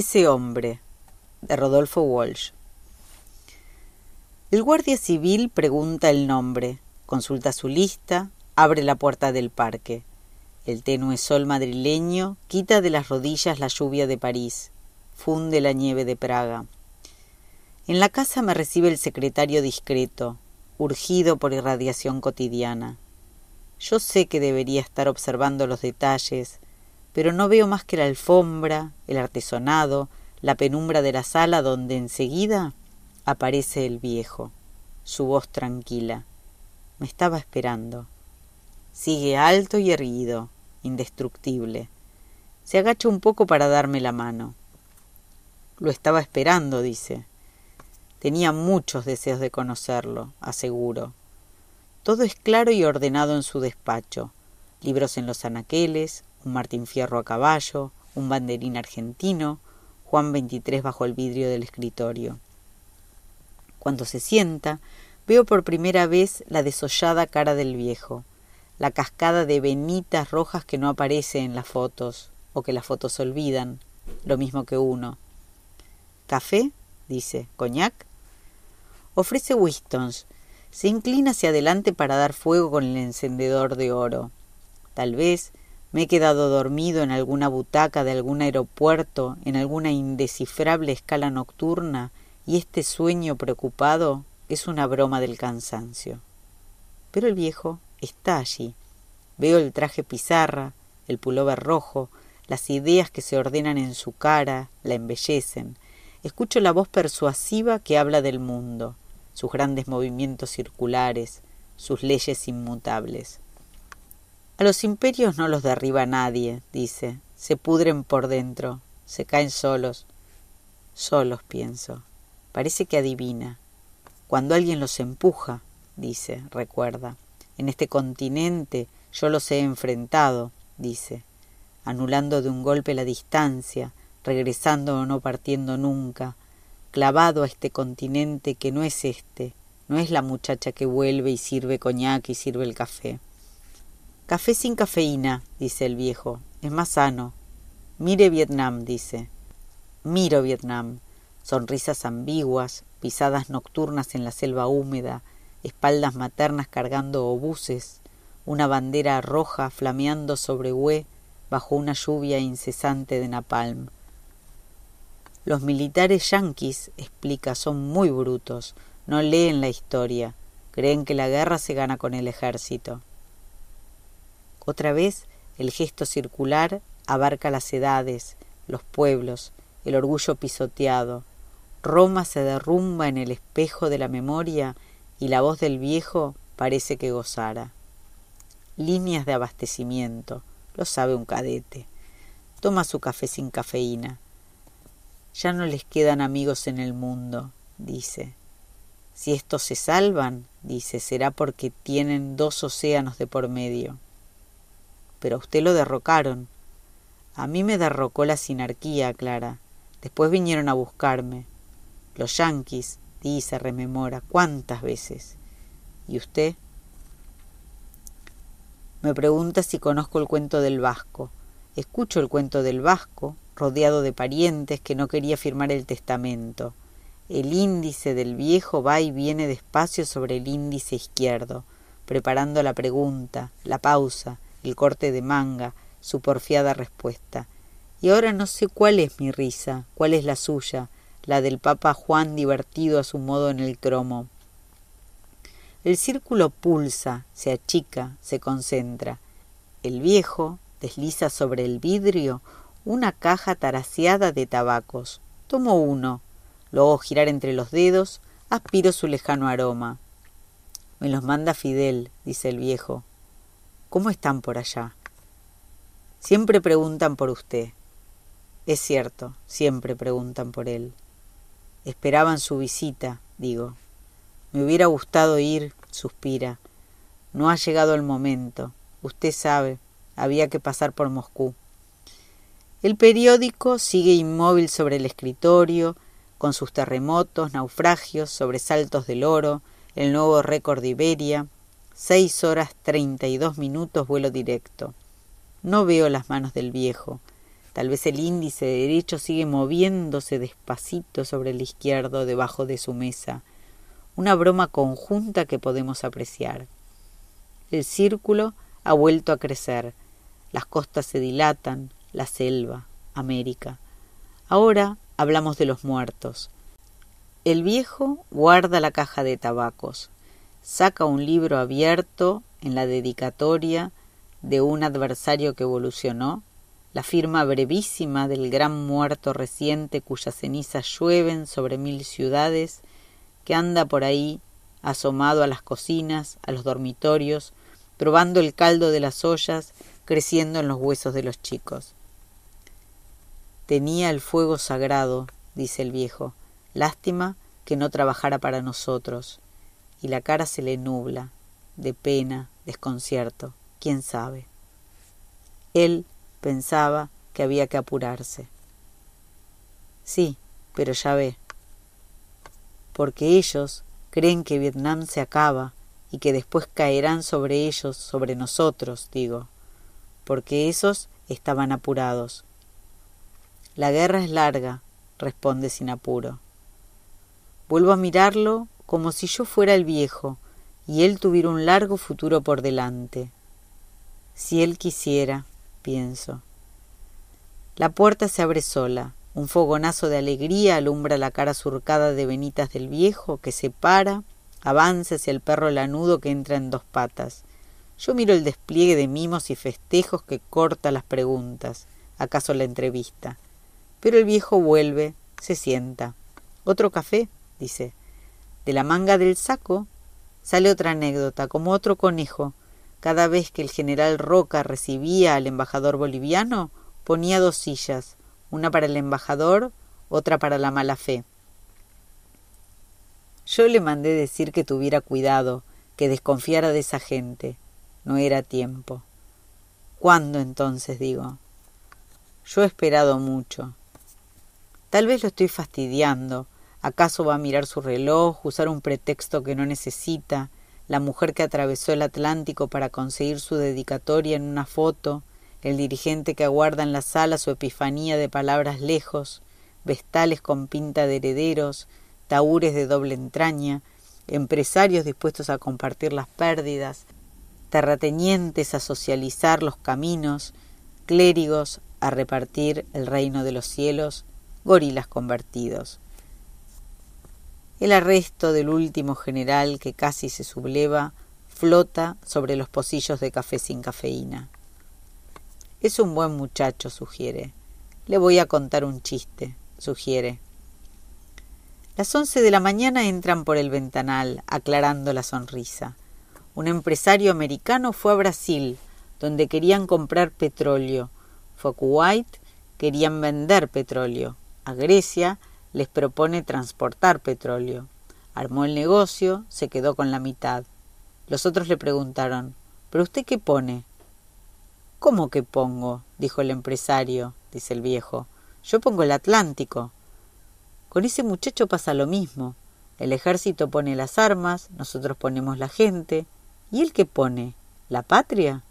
Ese hombre, de Rodolfo Walsh. El guardia civil pregunta el nombre, consulta su lista, abre la puerta del parque. El tenue sol madrileño quita de las rodillas la lluvia de París, funde la nieve de Praga. En la casa me recibe el secretario discreto, urgido por irradiación cotidiana. Yo sé que debería estar observando los detalles, pero no veo más que la alfombra, el artesonado, la penumbra de la sala donde enseguida aparece el viejo, su voz tranquila. Me estaba esperando. Sigue alto y erguido, indestructible. Se agacha un poco para darme la mano. Lo estaba esperando, dice. Tenía muchos deseos de conocerlo, aseguro. Todo es claro y ordenado en su despacho. Libros en los anaqueles, un Martín Fierro a caballo, un banderín argentino, Juan XXIII bajo el vidrio del escritorio. Cuando se sienta, veo por primera vez la desollada cara del viejo, la cascada de venitas rojas que no aparece en las fotos, o que las fotos olvidan, lo mismo que uno. ¿Café? dice. ¿Coñac? Ofrece Wistons. Se inclina hacia adelante para dar fuego con el encendedor de oro. Tal vez me he quedado dormido en alguna butaca de algún aeropuerto, en alguna indescifrable escala nocturna, y este sueño preocupado es una broma del cansancio. Pero el viejo está allí. Veo el traje pizarra, el pullover rojo, las ideas que se ordenan en su cara, la embellecen. Escucho la voz persuasiva que habla del mundo, sus grandes movimientos circulares, sus leyes inmutables. A los imperios no los derriba nadie, dice, se pudren por dentro, se caen solos. Solos, pienso. Parece que adivina. Cuando alguien los empuja, dice, recuerda. En este continente yo los he enfrentado, dice, anulando de un golpe la distancia, regresando o no partiendo nunca, clavado a este continente que no es este, no es la muchacha que vuelve y sirve coñac y sirve el café. Café sin cafeína, dice el viejo, es más sano. Mire Vietnam, dice. Miro Vietnam. Sonrisas ambiguas, pisadas nocturnas en la selva húmeda, espaldas maternas cargando obuses, una bandera roja flameando sobre Hue bajo una lluvia incesante de napalm. Los militares yanquis, explica, son muy brutos, no leen la historia, creen que la guerra se gana con el ejército. Otra vez el gesto circular abarca las edades, los pueblos, el orgullo pisoteado. Roma se derrumba en el espejo de la memoria y la voz del viejo parece que gozara. Líneas de abastecimiento, lo sabe un cadete. Toma su café sin cafeína. Ya no les quedan amigos en el mundo, dice. Si estos se salvan, dice, será porque tienen dos océanos de por medio pero a usted lo derrocaron. A mí me derrocó la sinarquía, Clara. Después vinieron a buscarme. Los yanquis, dice, rememora, ¿cuántas veces? ¿Y usted? Me pregunta si conozco el cuento del Vasco. Escucho el cuento del Vasco, rodeado de parientes que no quería firmar el testamento. El índice del viejo va y viene despacio sobre el índice izquierdo, preparando la pregunta, la pausa, el corte de manga, su porfiada respuesta. Y ahora no sé cuál es mi risa, cuál es la suya, la del Papa Juan divertido a su modo en el cromo. El círculo pulsa, se achica, se concentra. El viejo desliza sobre el vidrio una caja taraseada de tabacos. Tomo uno, lo hago girar entre los dedos, aspiro su lejano aroma. Me los manda Fidel, dice el viejo. ¿Cómo están por allá? Siempre preguntan por usted. Es cierto, siempre preguntan por él. Esperaban su visita, digo. Me hubiera gustado ir, suspira. No ha llegado el momento. Usted sabe, había que pasar por Moscú. El periódico sigue inmóvil sobre el escritorio, con sus terremotos, naufragios, sobresaltos del oro, el nuevo récord de Iberia, Seis horas treinta y dos minutos vuelo directo. No veo las manos del viejo. Tal vez el índice derecho sigue moviéndose despacito sobre el izquierdo debajo de su mesa. Una broma conjunta que podemos apreciar. El círculo ha vuelto a crecer. Las costas se dilatan, la selva, América. Ahora hablamos de los muertos. El viejo guarda la caja de tabacos, saca un libro abierto en la dedicatoria de un adversario que evolucionó, la firma brevísima del gran muerto reciente cuyas cenizas llueven sobre mil ciudades, que anda por ahí asomado a las cocinas, a los dormitorios, probando el caldo de las ollas, creciendo en los huesos de los chicos. Tenía el fuego sagrado, dice el viejo. Lástima que no trabajara para nosotros. Y la cara se le nubla, de pena, desconcierto, quién sabe. Él pensaba que había que apurarse. Sí, pero ya ve. Porque ellos creen que Vietnam se acaba y que después caerán sobre ellos, sobre nosotros, digo, porque esos estaban apurados. La guerra es larga, responde sin apuro. Vuelvo a mirarlo como si yo fuera el viejo y él tuviera un largo futuro por delante. Si él quisiera, pienso. La puerta se abre sola. Un fogonazo de alegría alumbra la cara surcada de venitas del viejo que se para, avanza hacia el perro lanudo que entra en dos patas. Yo miro el despliegue de mimos y festejos que corta las preguntas, acaso la entrevista. Pero el viejo vuelve, se sienta. ¿Otro café? dice. De la manga del saco sale otra anécdota, como otro conejo. Cada vez que el general Roca recibía al embajador boliviano, ponía dos sillas, una para el embajador, otra para la mala fe. Yo le mandé decir que tuviera cuidado, que desconfiara de esa gente. No era tiempo. ¿Cuándo entonces? digo. Yo he esperado mucho. Tal vez lo estoy fastidiando. ¿Acaso va a mirar su reloj, usar un pretexto que no necesita? La mujer que atravesó el Atlántico para conseguir su dedicatoria en una foto, el dirigente que aguarda en la sala su epifanía de palabras lejos, vestales con pinta de herederos, taúres de doble entraña, empresarios dispuestos a compartir las pérdidas, terratenientes a socializar los caminos, clérigos a repartir el reino de los cielos, gorilas convertidos. El arresto del último general que casi se subleva flota sobre los pocillos de café sin cafeína. Es un buen muchacho, sugiere. Le voy a contar un chiste, sugiere. Las once de la mañana entran por el ventanal, aclarando la sonrisa. Un empresario americano fue a Brasil, donde querían comprar petróleo. Fue a Kuwait, querían vender petróleo a Grecia, les propone transportar petróleo. Armó el negocio, se quedó con la mitad. Los otros le preguntaron, ¿pero usted qué pone? ¿Cómo que pongo? dijo el empresario, dice el viejo. Yo pongo el Atlántico. Con ese muchacho pasa lo mismo. El ejército pone las armas, nosotros ponemos la gente. ¿Y él qué pone? ¿La patria?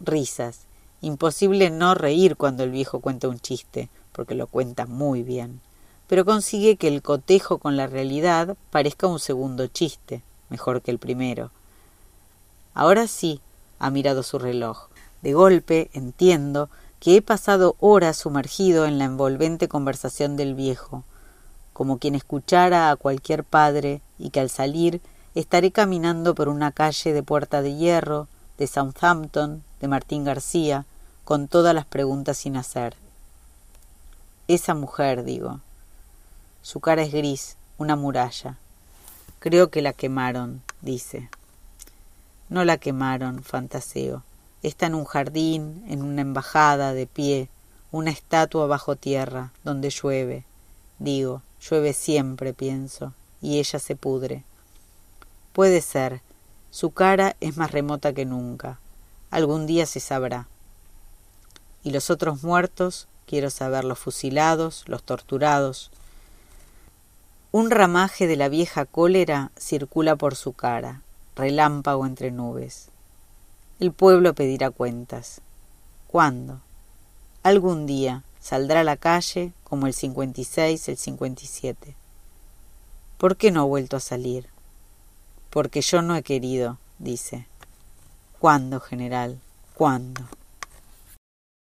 Risas. Imposible no reír cuando el viejo cuenta un chiste porque lo cuenta muy bien, pero consigue que el cotejo con la realidad parezca un segundo chiste, mejor que el primero. Ahora sí, ha mirado su reloj. De golpe entiendo que he pasado horas sumergido en la envolvente conversación del viejo, como quien escuchara a cualquier padre y que al salir estaré caminando por una calle de Puerta de Hierro, de Southampton, de Martín García, con todas las preguntas sin hacer. Esa mujer, digo. Su cara es gris, una muralla. Creo que la quemaron, dice. No la quemaron, fantaseo. Está en un jardín, en una embajada, de pie, una estatua bajo tierra, donde llueve. Digo, llueve siempre, pienso, y ella se pudre. Puede ser. Su cara es más remota que nunca. Algún día se sabrá. Y los otros muertos Quiero saber los fusilados, los torturados. Un ramaje de la vieja cólera circula por su cara, relámpago entre nubes. El pueblo pedirá cuentas. ¿Cuándo? Algún día saldrá a la calle como el 56, el 57. ¿Por qué no ha vuelto a salir? Porque yo no he querido, dice. ¿Cuándo, general? ¿Cuándo?